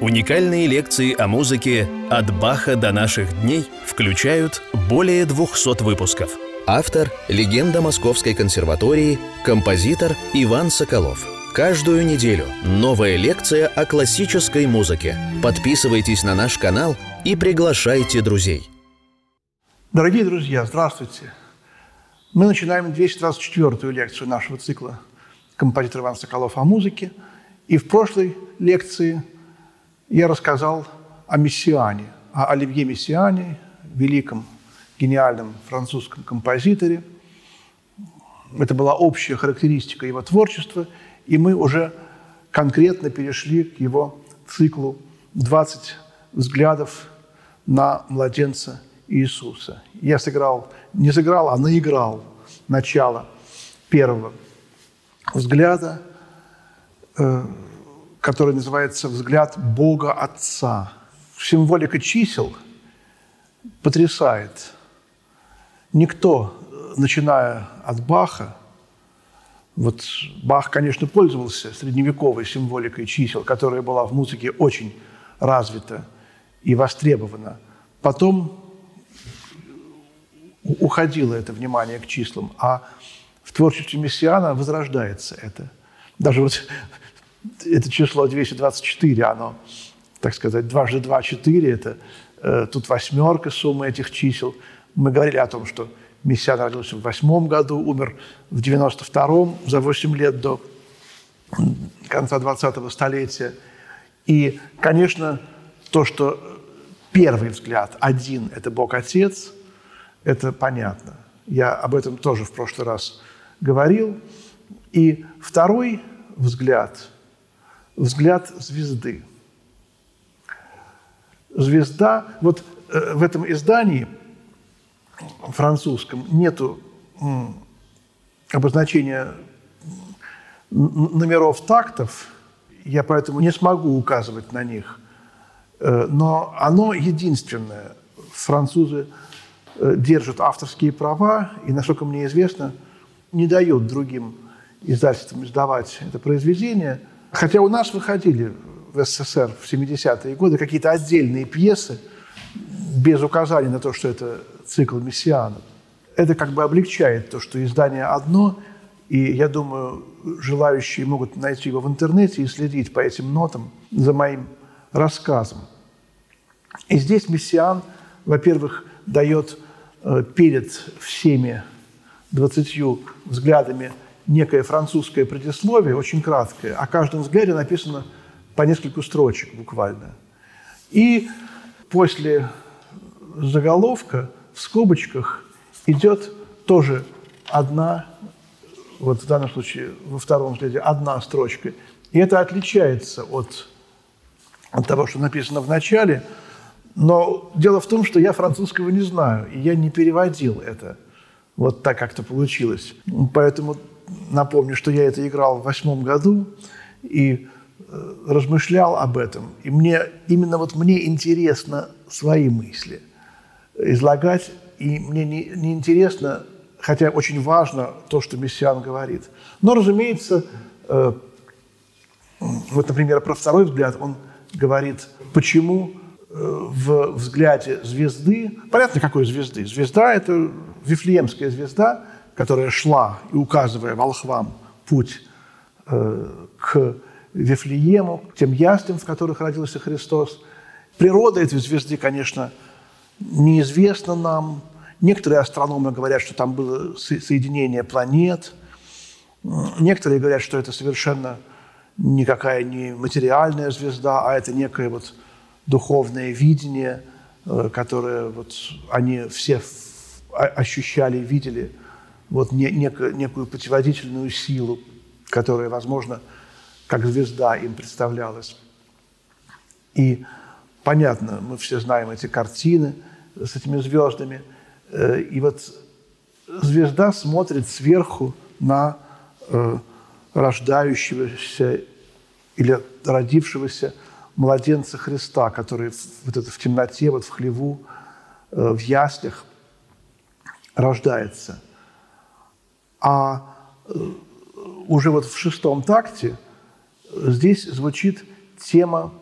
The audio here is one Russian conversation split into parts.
Уникальные лекции о музыке «От Баха до наших дней» включают более 200 выпусков. Автор – легенда Московской консерватории, композитор Иван Соколов. Каждую неделю новая лекция о классической музыке. Подписывайтесь на наш канал и приглашайте друзей. Дорогие друзья, здравствуйте. Мы начинаем 224-ю лекцию нашего цикла «Композитор Иван Соколов о музыке». И в прошлой лекции – я рассказал о Мессиане, о Оливье Мессиане, великом, гениальном французском композиторе. Это была общая характеристика его творчества, и мы уже конкретно перешли к его циклу «20 взглядов на младенца Иисуса». Я сыграл, не сыграл, а наиграл начало первого взгляда э, – который называется «Взгляд Бога Отца». Символика чисел потрясает. Никто, начиная от Баха, вот Бах, конечно, пользовался средневековой символикой чисел, которая была в музыке очень развита и востребована. Потом уходило это внимание к числам, а в творчестве Мессиана возрождается это. Даже вот это число 224, оно, так сказать, дважды два – четыре, это э, тут восьмерка суммы этих чисел. Мы говорили о том, что Мессиан родился в восьмом году, умер в 92-м, за 8 лет до конца 20-го столетия. И, конечно, то, что первый взгляд один – это Бог-Отец, это понятно. Я об этом тоже в прошлый раз говорил. И второй взгляд – взгляд звезды. Звезда, вот э, в этом издании французском нету обозначения номеров тактов, я поэтому не смогу указывать на них, э, но оно единственное. Французы э, держат авторские права и, насколько мне известно, не дают другим издательствам издавать это произведение – Хотя у нас выходили в СССР в 70-е годы какие-то отдельные пьесы без указания на то, что это цикл Мессиана. Это как бы облегчает то, что издание одно, и я думаю, желающие могут найти его в интернете и следить по этим нотам за моим рассказом. И здесь Мессиан, во-первых, дает э, перед всеми двадцатью взглядами некое французское предисловие, очень краткое, о каждом взгляде написано по нескольку строчек буквально. И после заголовка в скобочках идет тоже одна, вот в данном случае во втором взгляде одна строчка. И это отличается от, от того, что написано в начале. Но дело в том, что я французского не знаю, и я не переводил это. Вот так как-то получилось. Поэтому напомню, что я это играл в восьмом году и э, размышлял об этом. И мне, именно вот мне интересно свои мысли излагать, и мне не, не интересно, хотя очень важно то, что Мессиан говорит. Но, разумеется, э, вот, например, про второй взгляд он говорит, почему э, в взгляде звезды, понятно, какой звезды, звезда – это Вифлеемская звезда – которая шла и указывая волхвам путь э, к Вифлеему, к тем яслям, в которых родился Христос. Природа этой звезды, конечно, неизвестна нам. Некоторые астрономы говорят, что там было соединение планет. Некоторые говорят, что это совершенно никакая не материальная звезда, а это некое вот духовное видение, э, которое вот они все ощущали, видели – вот некую, некую путеводительную силу, которая, возможно, как звезда им представлялась. И понятно, мы все знаем эти картины с этими звездами. Э, и вот звезда смотрит сверху на э, рождающегося или родившегося младенца Христа, который вот это в темноте, вот в хлеву, э, в яслях рождается – а э, уже вот в шестом такте здесь звучит тема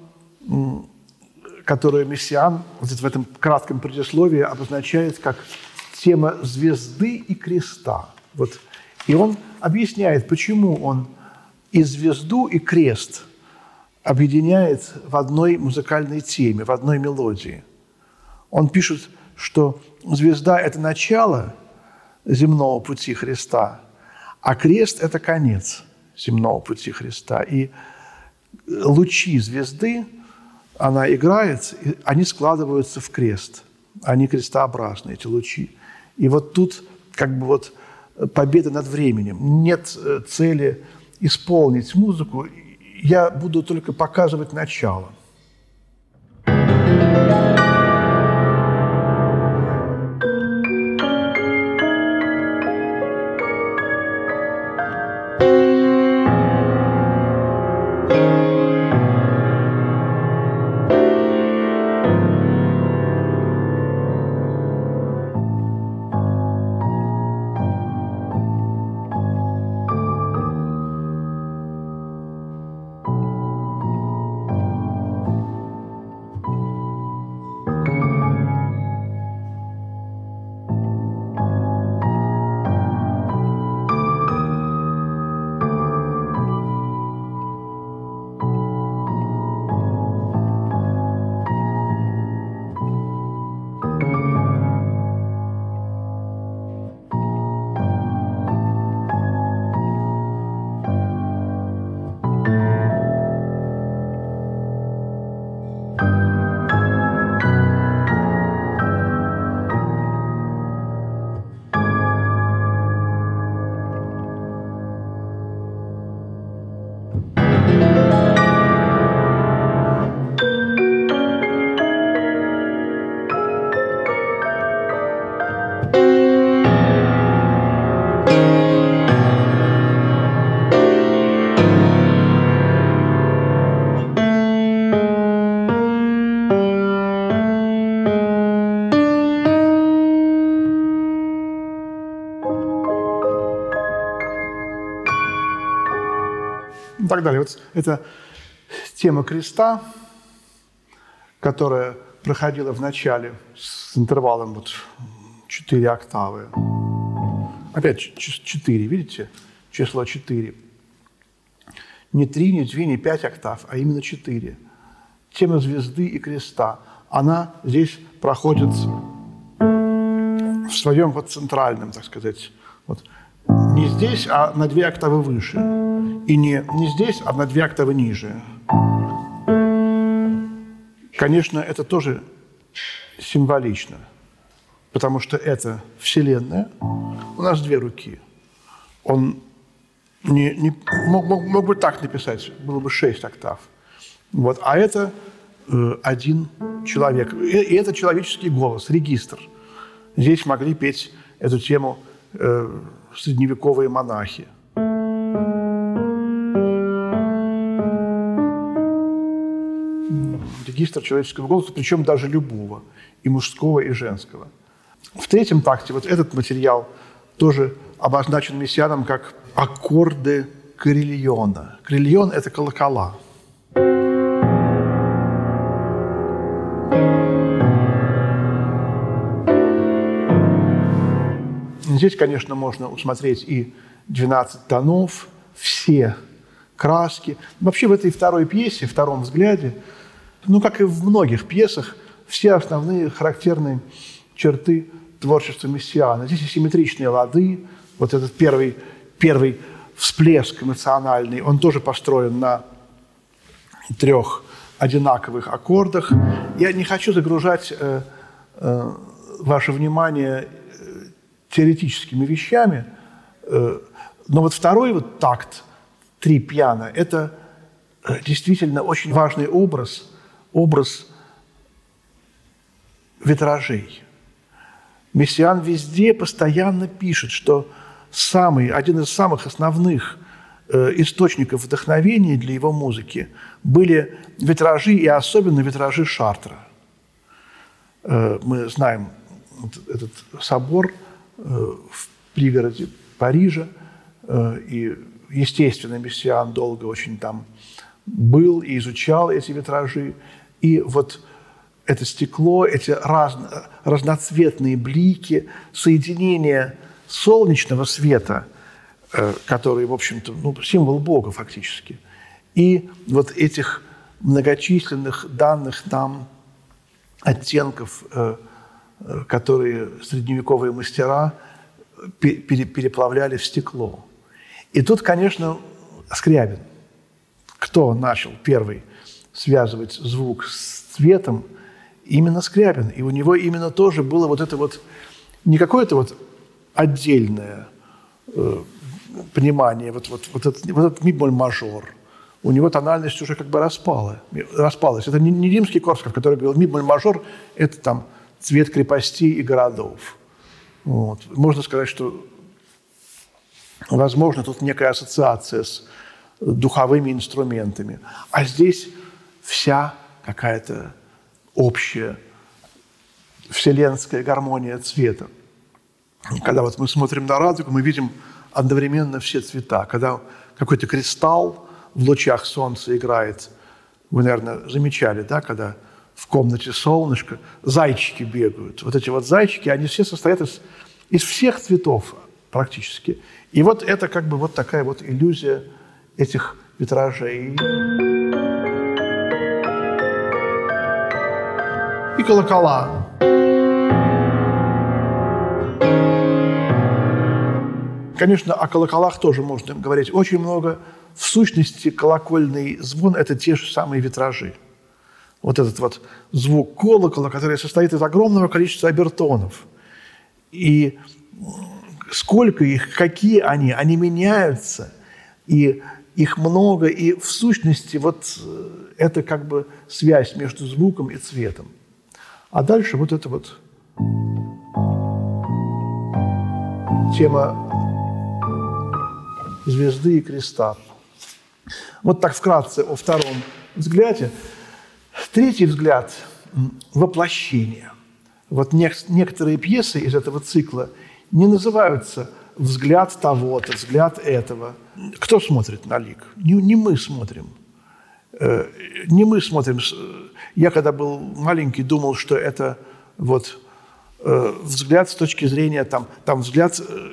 которую Мессиан вот в этом кратком предисловии обозначает как тема звезды и креста. Вот. И он объясняет, почему он и звезду, и крест объединяет в одной музыкальной теме, в одной мелодии. Он пишет, что звезда – это начало земного пути Христа, а крест – это конец земного пути Христа. И лучи звезды, она играет, они складываются в крест. Они крестообразные, эти лучи. И вот тут как бы вот победа над временем. Нет э, цели исполнить музыку. Я буду только показывать начало. Так далее. Вот это тема креста, которая проходила в начале с интервалом вот 4 октавы. Опять 4, видите? Число 4. Не 3, не 2, не 5 октав, а именно 4. Тема звезды и креста. Она здесь проходит в своем вот центральном, так сказать, вот не здесь, а на две октавы выше. И не, не здесь, а на две октавы ниже. Конечно, это тоже символично, потому что это Вселенная. У нас две руки. Он не, не, мог, мог, мог бы так написать, было бы шесть октав. Вот. А это э, один человек. И, и это человеческий голос, регистр. Здесь могли петь эту тему э, средневековые монахи. Регистр человеческого голоса, причем даже любого, и мужского, и женского. В третьем такте вот этот материал тоже обозначен мессианом как аккорды крильона. Крильон – это колокола – Здесь, конечно, можно усмотреть и 12 тонов, все краски. Вообще в этой второй пьесе, втором взгляде, ну, как и в многих пьесах, все основные характерные черты творчества Мессиана. Здесь симметричные лады, вот этот первый, первый всплеск эмоциональный, он тоже построен на трех одинаковых аккордах. Я не хочу загружать э, э, ваше внимание теоретическими вещами. Э, но вот второй вот такт, три пьяно, это э, действительно очень важный образ, образ витражей. Мессиан везде постоянно пишет, что самый, один из самых основных э, источников вдохновения для его музыки были витражи, и особенно витражи Шартра. Мы знаем этот собор – Э, в пригороде Парижа, э, и, естественно, Мессиан долго очень там был и изучал эти витражи. И вот это стекло, эти разно, разноцветные блики, соединение солнечного света, э, который, в общем-то, ну, символ Бога фактически, и вот этих многочисленных данных нам оттенков, э, э, которые средневековые мастера переплавляли в стекло. И тут, конечно, Скрябин. Кто начал первый связывать звук с цветом? Именно Скрябин. И у него именно тоже было вот это вот, не какое-то вот отдельное э, понимание, вот, вот, вот этот, вот этот ми-моль-мажор. У него тональность уже как бы распала, распалась. Это не, не римский Корсков, который говорил, ми-моль-мажор – это там цвет крепостей и городов. Вот. Можно сказать, что, возможно, тут некая ассоциация с духовыми инструментами. А здесь вся какая-то общая вселенская гармония цвета. Когда вот мы смотрим на радугу, мы видим одновременно все цвета. Когда какой-то кристалл в лучах солнца играет, вы, наверное, замечали, да, когда в комнате солнышко, зайчики бегают. Вот эти вот зайчики, они все состоят из, из всех цветов практически. И вот это как бы вот такая вот иллюзия этих витражей. Колокола. Конечно, о колоколах тоже можно говорить очень много. В сущности, колокольный звон – это те же самые витражи. Вот этот вот звук колокола, который состоит из огромного количества обертонов. И сколько их, какие они, они меняются. И их много, и в сущности вот э, это как бы связь между звуком и цветом. А дальше вот это вот тема звезды и креста. Вот так вкратце о втором взгляде. Третий взгляд – воплощение. Вот некоторые пьесы из этого цикла не называются «взгляд того-то», «взгляд этого», кто смотрит на лик? Не, не мы смотрим. Э, не мы смотрим. Я, когда был маленький, думал, что это вот э, взгляд с точки зрения, там, там взгляд э,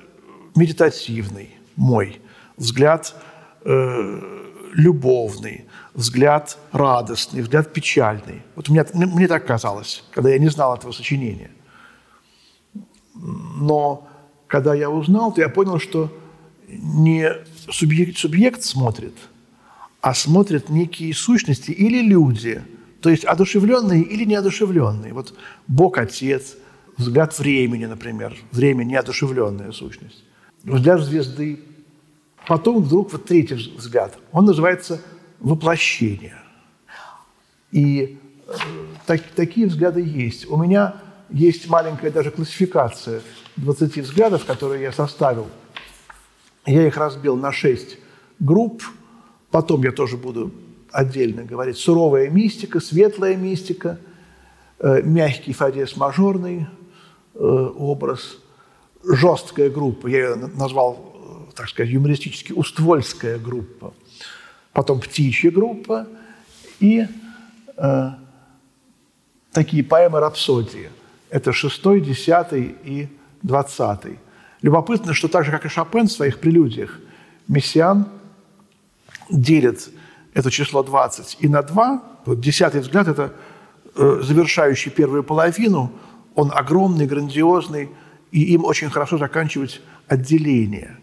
медитативный мой, взгляд любовный, взгляд радостный, взгляд печальный. Вот мне, мне так казалось, когда я не знал этого сочинения. Но когда я узнал, то я понял, что не субъект, субъект смотрит, а смотрят некие сущности или люди, то есть одушевленные или неодушевленные. Вот Бог Отец, взгляд времени, например, время неодушевленная сущность, взгляд звезды. Потом вдруг вот третий взгляд, он называется воплощение. И э, так, такие взгляды есть. У меня есть маленькая даже классификация 20 взглядов, которые я составил – я их разбил на шесть групп. Потом я тоже буду отдельно говорить. Суровая мистика, светлая мистика, э, мягкий фадес мажорный э, образ, жесткая группа, я ее назвал, э, так сказать, юмористически, уствольская группа, потом птичья группа и э, такие поэмы рапсодии. Это шестой, десятый и двадцатый. Любопытно, что так же, как и Шопен в своих прелюдиях, Мессиан делит это число 20 и на 2. Вот десятый взгляд – это э, завершающий первую половину. Он огромный, грандиозный, и им очень хорошо заканчивать отделение,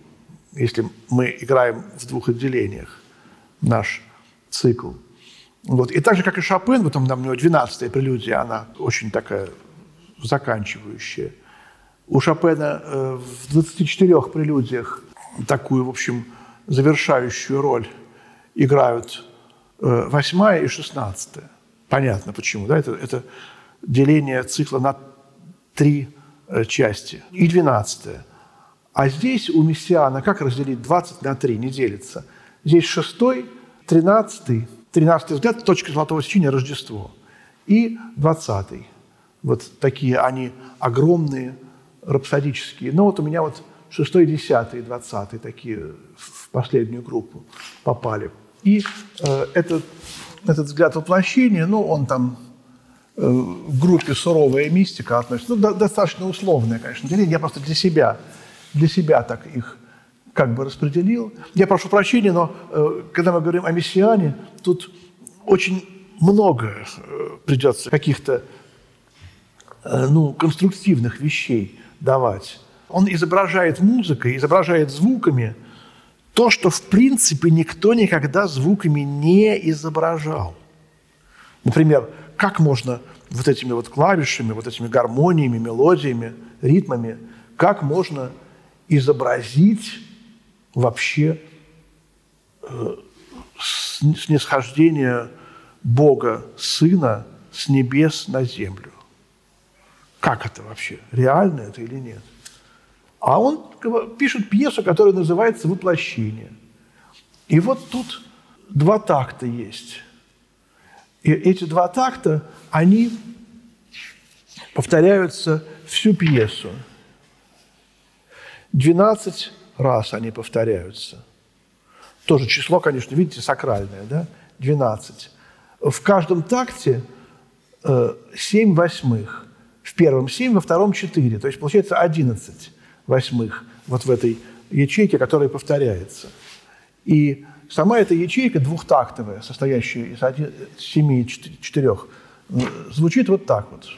если мы играем в двух отделениях наш цикл. Вот. И так же, как и Шопен, вот там, у него 12-я прелюдия, она очень такая заканчивающая – у Шопена э, в 24 прелюдиях такую, в общем, завершающую роль играют э, восьмая и шестнадцатая. Понятно почему, да? Это, это деление цикла на три э, части. И двенадцатая. А здесь у Мессиана как разделить 20 на 3? Не делится. Здесь шестой, тринадцатый, тринадцатый взгляд, точка золотого сечения – Рождество. И двадцатый. Вот такие они огромные, рапсодические. Но вот у меня вот шестой, десятый, двадцатый такие в последнюю группу попали. И э, это этот взгляд воплощения, ну, он там э, в группе «Суровая мистика» относится. Ну, до, достаточно условное, конечно, деление. Я просто для себя, для себя так их как бы распределил. Я прошу прощения, но э, когда мы говорим о мессиане, тут очень много э, придется каких-то э, ну, конструктивных вещей давать. Он изображает музыкой, изображает звуками то, что в принципе никто никогда звуками не изображал. Например, как можно вот этими вот клавишами, вот этими гармониями, мелодиями, ритмами, как можно изобразить вообще э, снисхождение Бога Сына с небес на землю. Как это вообще? Реально это или нет? А он пишет пьесу, которая называется «Воплощение». И вот тут два такта есть. И эти два такта, они повторяются всю пьесу. 12 раз они повторяются. Тоже число, конечно, видите, сакральное, да? 12. В каждом такте 7 э, восьмых. В первом 7, во втором 4. То есть получается 11 восьмых вот в этой ячейке, которая повторяется. И сама эта ячейка двухтактовая, состоящая из 1, 7 и 4, звучит вот так вот.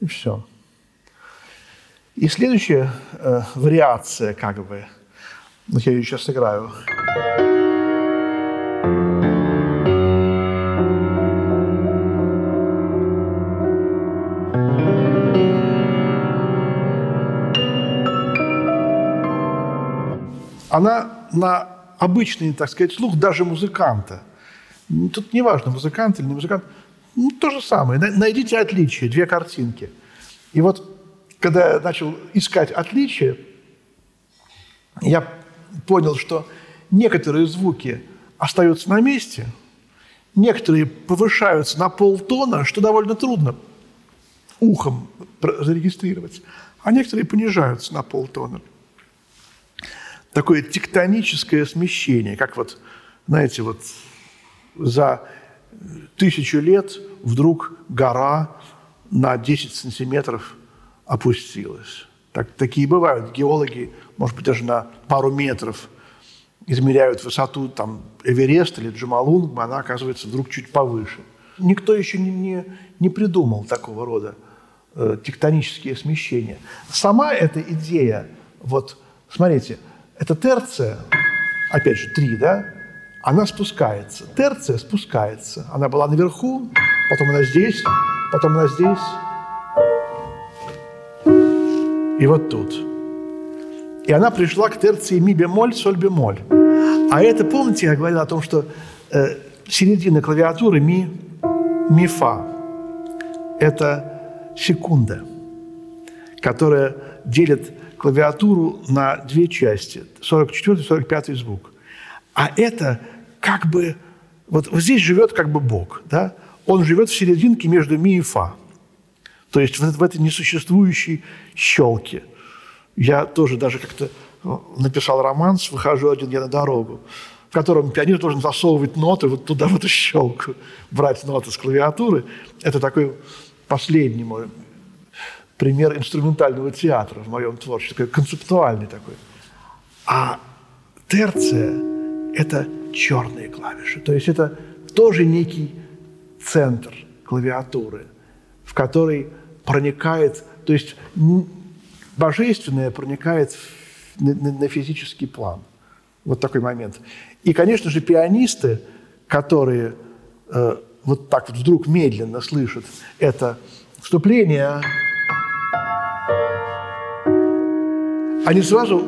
И все. И следующая э, вариация, как бы, ну, я ее сейчас сыграю. Она на обычный, так сказать, слух даже музыканта. Тут не важно, музыкант или не музыкант – ну, то же самое. Найдите отличия, две картинки. И вот, когда я начал искать отличия, я понял, что некоторые звуки остаются на месте, некоторые повышаются на полтона, что довольно трудно ухом зарегистрировать, а некоторые понижаются на полтона. Такое тектоническое смещение, как вот, знаете, вот за тысячу лет вдруг гора на 10 сантиметров опустилась. Так, такие бывают. Геологи, может быть, даже на пару метров измеряют высоту там, Эвереста или Джамалунг, она оказывается вдруг чуть повыше. Никто еще не, не, не придумал такого рода э, тектонические смещения. Сама эта идея, вот, смотрите, это терция, опять же, три, да, она спускается. Терция спускается. Она была наверху, потом она здесь, потом она здесь. И вот тут. И она пришла к терции ми бемоль, соль бемоль. А это, помните, я говорил о том, что э, середина клавиатуры ми, ми фа. Это секунда, которая делит клавиатуру на две части. 44 и 45 звук. А это как бы, вот здесь живет как бы Бог, да? Он живет в серединке между ми и фа. То есть в, в этой несуществующей щелке. Я тоже даже как-то ну, написал романс «Выхожу один я на дорогу», в котором пианист должен засовывать ноты вот туда, в эту щелку, брать ноты с клавиатуры. Это такой последний мой пример инструментального театра в моем творчестве, такой концептуальный такой. А терция – это черные клавиши. То есть это тоже некий центр клавиатуры, в который проникает, то есть божественное проникает на, физический план. Вот такой момент. И, конечно же, пианисты, которые э, вот так вот вдруг медленно слышат это вступление, они сразу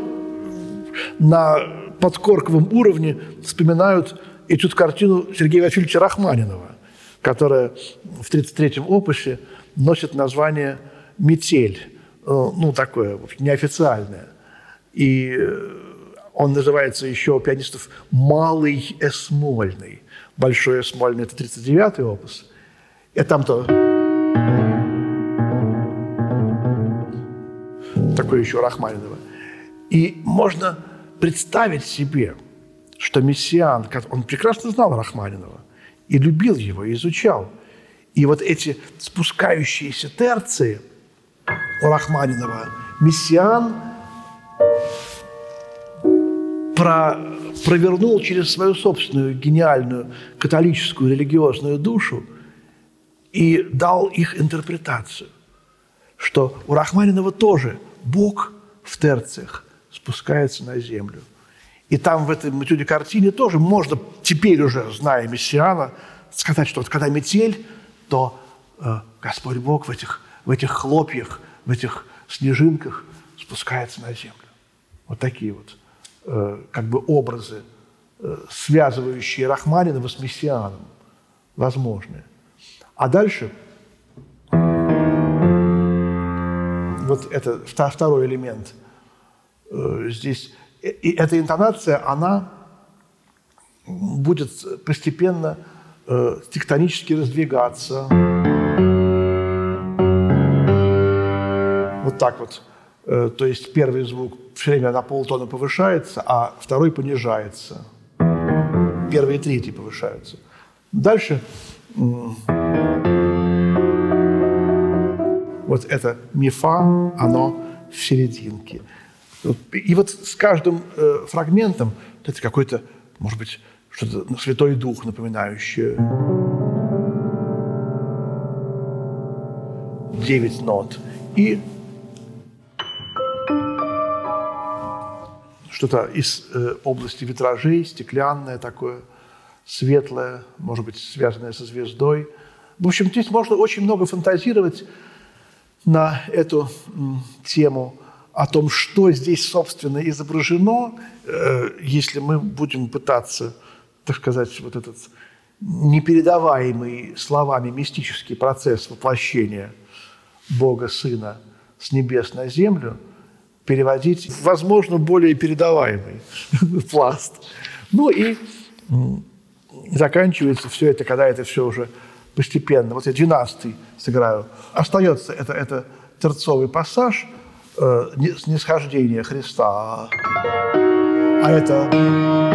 на подкорковом уровне вспоминают эту картину Сергея Васильевича Рахманинова, которая в 1933-м опусе носит название «Метель». Э, ну, такое, в общем, неофициальное. И э, Он называется еще у пианистов «малый эсмольный». Большой эсмольный – это 39-й опус. И там-то такое еще Рахманинова. И можно представить себе, что Мессиан, он прекрасно знал Рахманинова и любил его, и изучал. И вот эти спускающиеся терции у Рахманинова Мессиан про, провернул через свою собственную гениальную католическую религиозную душу и дал их интерпретацию, что у Рахманинова тоже Бог в терциях спускается на землю. И там в этой этюде картине тоже можно теперь уже, зная Мессиана, сказать, что вот когда метель, то э, Господь Бог в этих, в этих хлопьях, в этих снежинках спускается на землю. Вот такие вот э, как бы образы, э, связывающие Рахманинова с Мессианом, возможны. А дальше вот это второй элемент э, здесь. И эта интонация, она будет постепенно э, тектонически раздвигаться. Вот так вот. Э, то есть первый звук все время на полтона повышается, а второй понижается. Первый и третий повышаются. Дальше вот это мифа, оно в серединке. И вот с каждым э, фрагментом это какой-то, может быть, что-то ну, Святой Дух напоминающее. Девять нот. И что-то из э, области витражей, стеклянное такое, светлое, может быть, связанное со звездой. В общем, здесь можно очень много фантазировать на эту тему о том, что здесь, собственно, изображено, э, если мы будем пытаться, так сказать, вот этот непередаваемый словами мистический процесс воплощения Бога Сына с небес на землю переводить, возможно, более передаваемый пласт. Ну и заканчивается все это, когда это все уже постепенно. Вот я 12 сыграю. Остается это, это терцовый пассаж э, снисхождения Христа. А это...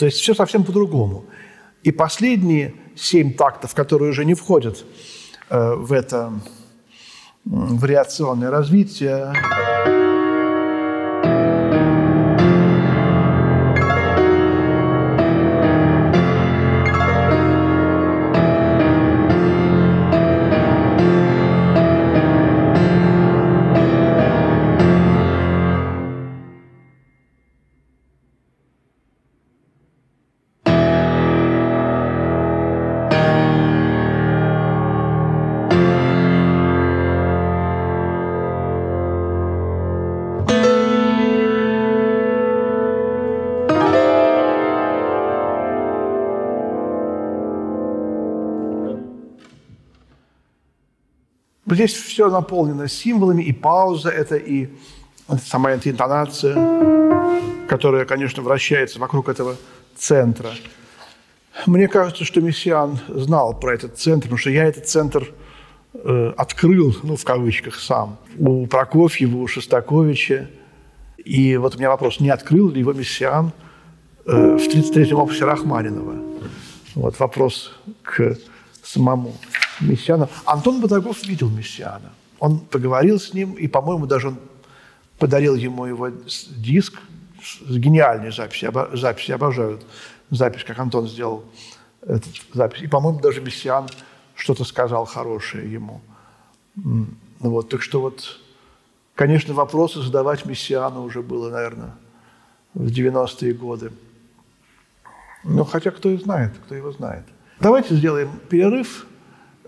То есть все совсем по-другому. И последние семь тактов, которые уже не входят э, в это вариационное развитие. Здесь все наполнено символами, и пауза – это и сама эта интонация, которая, конечно, вращается вокруг этого центра. Мне кажется, что Мессиан знал про этот центр, потому что я этот центр э, открыл, ну, в кавычках, сам. У Прокофьева, у Шостаковича. И вот у меня вопрос, не открыл ли его Мессиан э, в 33-м опусе Рахманинова? Вот вопрос к самому Мессиана. Антон Бодагов видел Мессиана. Он поговорил с ним, и, по-моему, даже он подарил ему его диск с гениальной записью. Запись, я обожаю запись, как Антон сделал эту запись. И, по-моему, даже Мессиан что-то сказал хорошее ему. Ну вот, так что вот, конечно, вопросы задавать Мессиану уже было, наверное, в 90-е годы. Ну, хотя кто и знает, кто его знает. Давайте сделаем перерыв.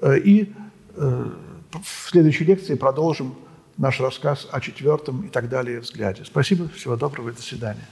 Э, и э, в следующей лекции продолжим наш рассказ о четвертом и так далее взгляде. Спасибо, всего доброго и до свидания.